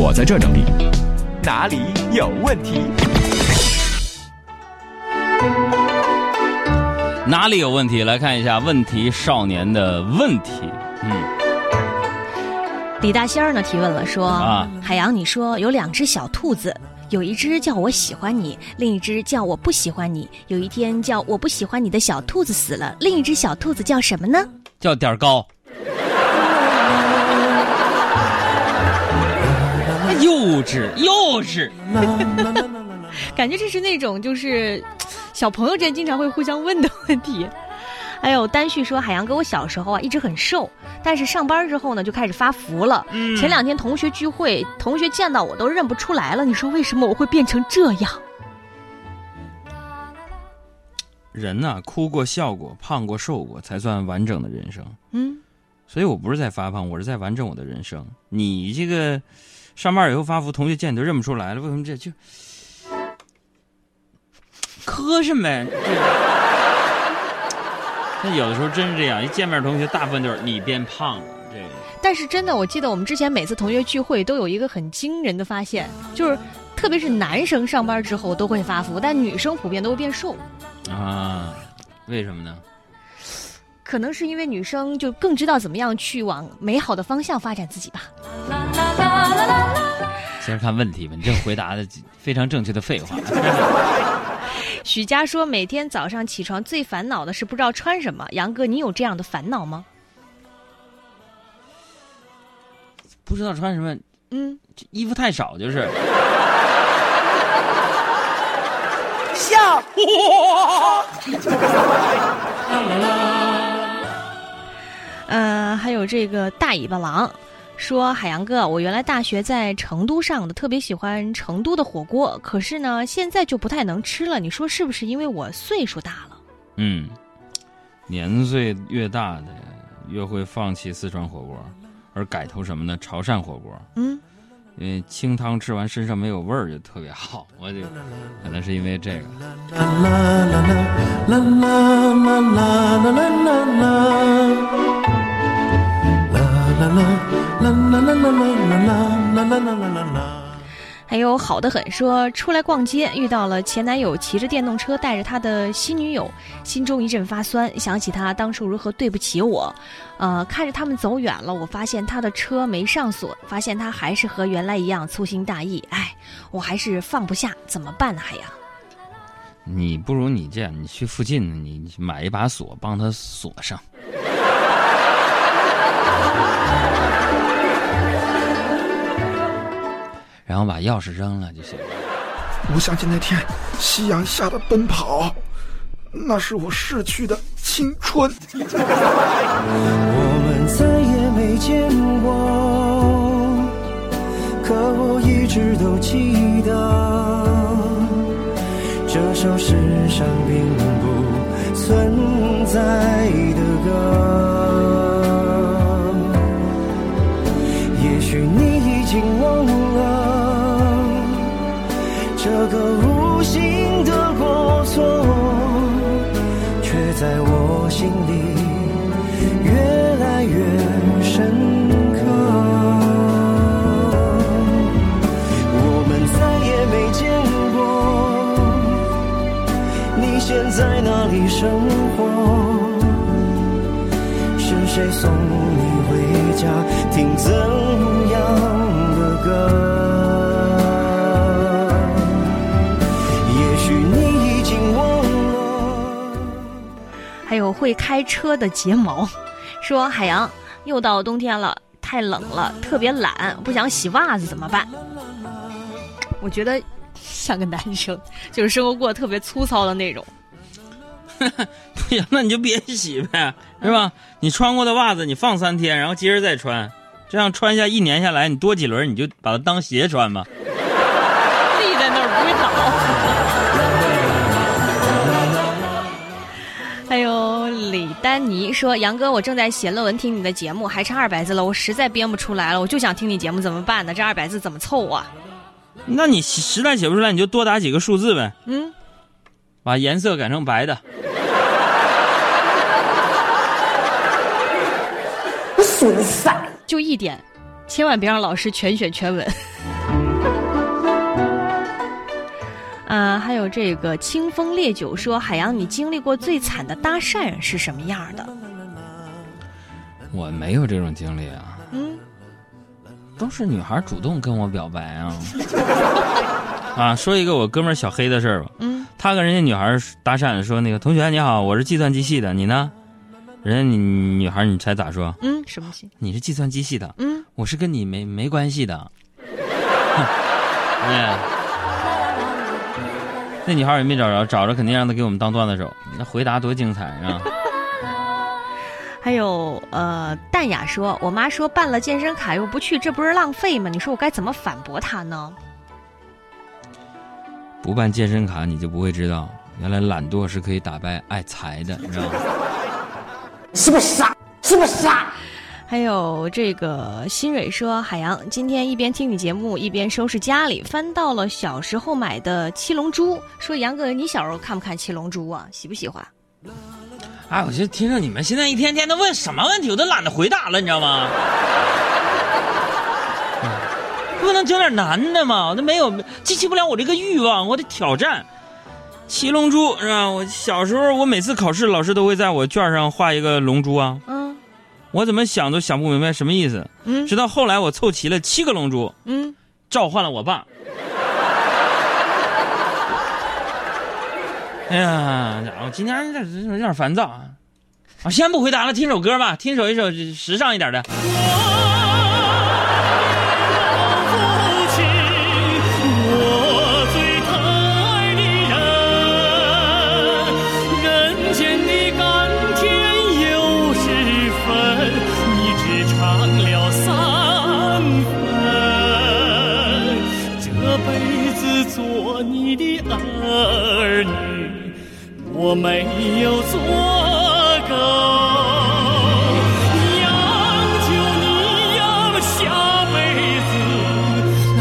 我在这整理。哪里有问题？哪里有问题？来看一下问题少年的问题。嗯，李大仙儿呢提问了，说：啊海洋，你说有两只小兔子，有一只叫我喜欢你，另一只叫我不喜欢你。有一天叫我不喜欢你的小兔子死了，另一只小兔子叫什么呢？叫点儿高。幼稚，幼稚。感觉这是那种就是小朋友之间经常会互相问的问题。哎呦丹旭说，海洋哥，我小时候啊一直很瘦，但是上班之后呢就开始发福了。嗯前两天同学聚会，同学见到我都认不出来了。你说为什么我会变成这样？人呐、哭过、笑过、胖过、瘦过，才算完整的人生。嗯，所以我不是在发胖，我是在完整我的人生。你这个上班以后发福，同学见你都认不出来了，为什么这就磕碜呗？这那有的时候真是这样，一见面同学大部分就是你变胖了，这个但是真的，我记得我们之前每次同学聚会都有一个很惊人的发现，就是特别是男生上班之后都会发福，但女生普遍都会变瘦。啊，为什么呢？可能是因为女生就更知道怎么样去往美好的方向发展自己吧。先看问题吧，你这回答的非常正确的废话。许佳说，每天早上起床最烦恼的是不知道穿什么。杨哥，你有这样的烦恼吗？不知道穿什么，嗯，衣服太少就是。笑，呃，还有这个大尾巴狼说，海洋哥，我原来大学在成都上的，特别喜欢成都的火锅，可是呢，现在就不太能吃了。你说是不是因为我岁数大了？嗯，年岁越大的越会放弃四川火锅，而改投什么呢？潮汕火锅。嗯，因为清汤吃完身上没有味儿，就特别好。我就可能是因为这个。啦啦啦啦啦啦啦啦啦啦啦还有好的很说，出来逛街遇到了前男友骑着电动车带着他的新女友，心中一阵发酸，想起他当初如何对不起我，呃，看着他们走远了，我发现他的车没上锁，发现他还是和原来一样粗心大意，哎，我还是放不下，怎么办呢？海洋，你不如你这样，你去附近，你买一把锁，帮他锁上。然后把钥匙扔了就行了。我想起那天夕阳下的奔跑，那是我逝去的青春。我们再也没见过，可我一直都记得，这首世上并不存在的歌。也许你已经忘了在我心里越来越深刻。我们再也没见过，你现在哪里生活？是谁送你回家？听怎样的歌？有会开车的睫毛，说海洋又到冬天了，太冷了，特别懒，不想洗袜子怎么办？我觉得像个男生，就是生活过得特别粗糙的那种。不行，那你就别洗呗，是吧？你穿过的袜子你放三天，然后接着再穿，这样穿下一年下来，你多几轮你就把它当鞋穿吧。丹尼说：“杨哥，我正在写论文，听你的节目，还差二百字了，我实在编不出来了，我就想听你节目，怎么办呢？这二百字怎么凑啊？那你实在写不出来，你就多打几个数字呗，嗯，把颜色改成白的。就一点，千万别让老师全选全吻。呃，还有这个清风烈酒说，海洋，你经历过最惨的搭讪是什么样的？我没有这种经历啊，嗯，都是女孩主动跟我表白啊。啊，说一个我哥们儿小黑的事儿吧。嗯，他跟人家女孩搭讪说：“那个同学你好，我是计算机系的，你呢？”人家你女孩，你猜咋说？嗯，什么系？你是计算机系的，嗯，我是跟你没没关系的。哎，那女孩也没找着，找着肯定让他给我们当段子手。那回答多精彩啊！还有呃，淡雅说：“我妈说办了健身卡又不去，这不是浪费吗？你说我该怎么反驳她呢？”不办健身卡，你就不会知道，原来懒惰是可以打败爱财的，你知道吗？是不是傻？是不是傻？还有这个新蕊说：“海洋，今天一边听你节目，一边收拾家里，翻到了小时候买的《七龙珠》，说杨哥，你小时候看不看《七龙珠》啊？喜不喜欢？”哎，我就听着你们现在一天天的问什么问题，我都懒得回答了，你知道吗？不能整点难的吗？那没有激起不了我这个欲望，我得挑战。七龙珠是吧？我小时候，我每次考试，老师都会在我卷上画一个龙珠啊。嗯我怎么想都想不明白什么意思。嗯直到后来我凑齐了七个龙珠，嗯，召唤了我爸。哎呀，家伙，今天这这有点烦躁啊！啊，先不回答了，听首歌吧，听首一首时尚一点的。你的儿女，我没有做够。养就你养，下辈子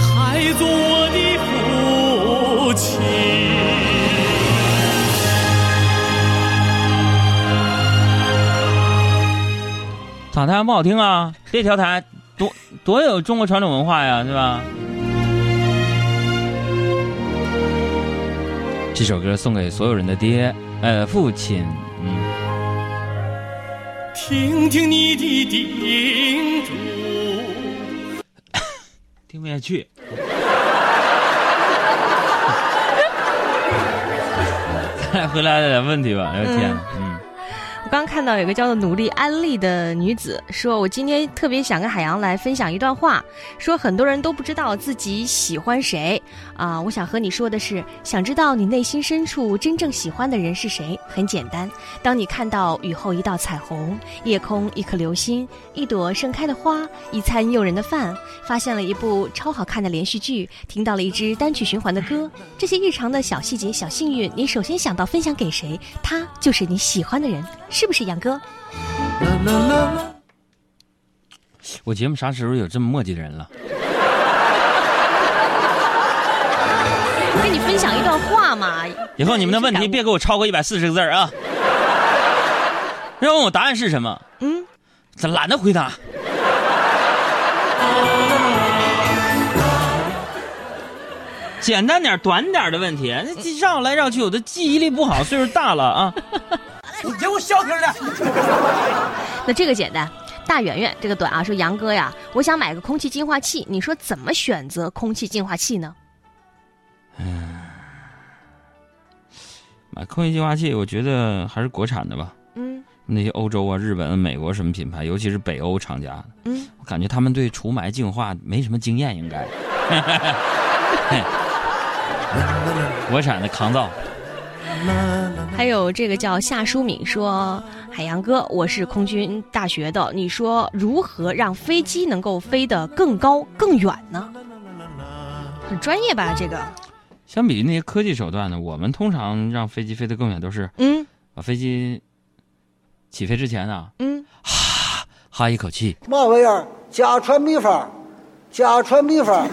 还做我的父亲。咋台不好听啊？这条台多多有中国传统文化呀，是吧？这首歌送给所有人的爹，呃，父亲，嗯。听听你的叮嘱。听不下去。咱俩回来聊点问题吧。哎呦天哪，嗯，我刚看到有个叫做努力安利的女子说，我今天特别想跟海洋来分享一段话，说很多人都不知道自己喜欢谁。啊、我想和你说的是，想知道你内心深处真正喜欢的人是谁？很简单，当你看到雨后一道彩虹，夜空一颗流星，一朵盛开的花，一餐诱人的饭，发现了一部超好看的连续剧，听到了一支单曲循环的歌，这些日常的小细节、小幸运，你首先想到分享给谁，他就是你喜欢的人，是不是杨哥？我节目啥时候有这么墨迹的人了？我给你分享一段话嘛。以后你们的问题别给我超过一百四十个字啊！要问我答案是什么？嗯，咱懒得回答。简单点、短点的问题，那这绕来绕去，我的记忆力不好，岁数大了啊。你给我消停的！那这个简单。大圆圆这个短啊，说杨哥呀，我想买个空气净化器，你说怎么选择空气净化器呢？嗯买空气净化器，我觉得还是国产的吧。嗯那些欧洲啊、日本、美国什么品牌，尤其是北欧厂家，嗯，我感觉他们对除霾净化没什么经验，应该。国产的抗造。还有这个叫夏淑敏说，海洋哥，我是空军大学的，你说如何让飞机能够飞得更高更远呢？很专业吧？这个，相比于那些科技手段呢，我们通常让飞机飞得更远，都是嗯把飞机起飞之前啊，嗯，哈一口气，嘛玩意儿？家传秘方，家传秘方。